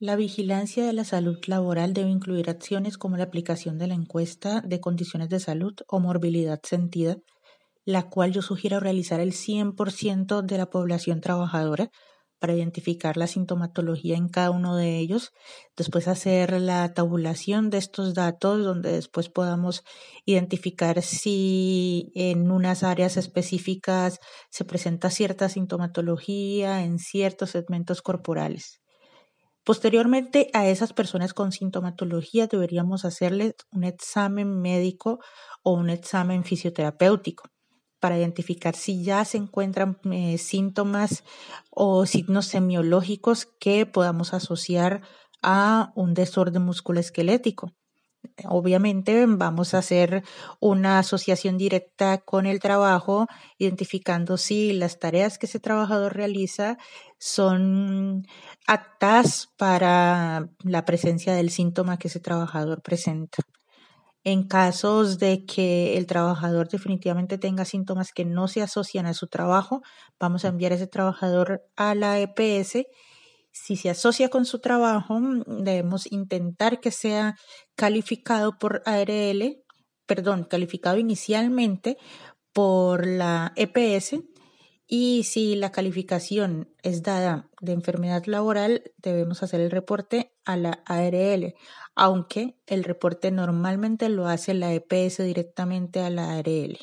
La vigilancia de la salud laboral debe incluir acciones como la aplicación de la encuesta de condiciones de salud o morbilidad sentida, la cual yo sugiero realizar el 100% de la población trabajadora para identificar la sintomatología en cada uno de ellos, después hacer la tabulación de estos datos donde después podamos identificar si en unas áreas específicas se presenta cierta sintomatología en ciertos segmentos corporales. Posteriormente a esas personas con sintomatología deberíamos hacerles un examen médico o un examen fisioterapéutico para identificar si ya se encuentran eh, síntomas o signos semiológicos que podamos asociar a un desorden musculoesquelético. Obviamente vamos a hacer una asociación directa con el trabajo, identificando si las tareas que ese trabajador realiza son aptas para la presencia del síntoma que ese trabajador presenta. En casos de que el trabajador definitivamente tenga síntomas que no se asocian a su trabajo, vamos a enviar a ese trabajador a la EPS. Si se asocia con su trabajo, debemos intentar que sea calificado por ARL, perdón, calificado inicialmente por la EPS y si la calificación es dada de enfermedad laboral, debemos hacer el reporte a la ARL, aunque el reporte normalmente lo hace la EPS directamente a la ARL.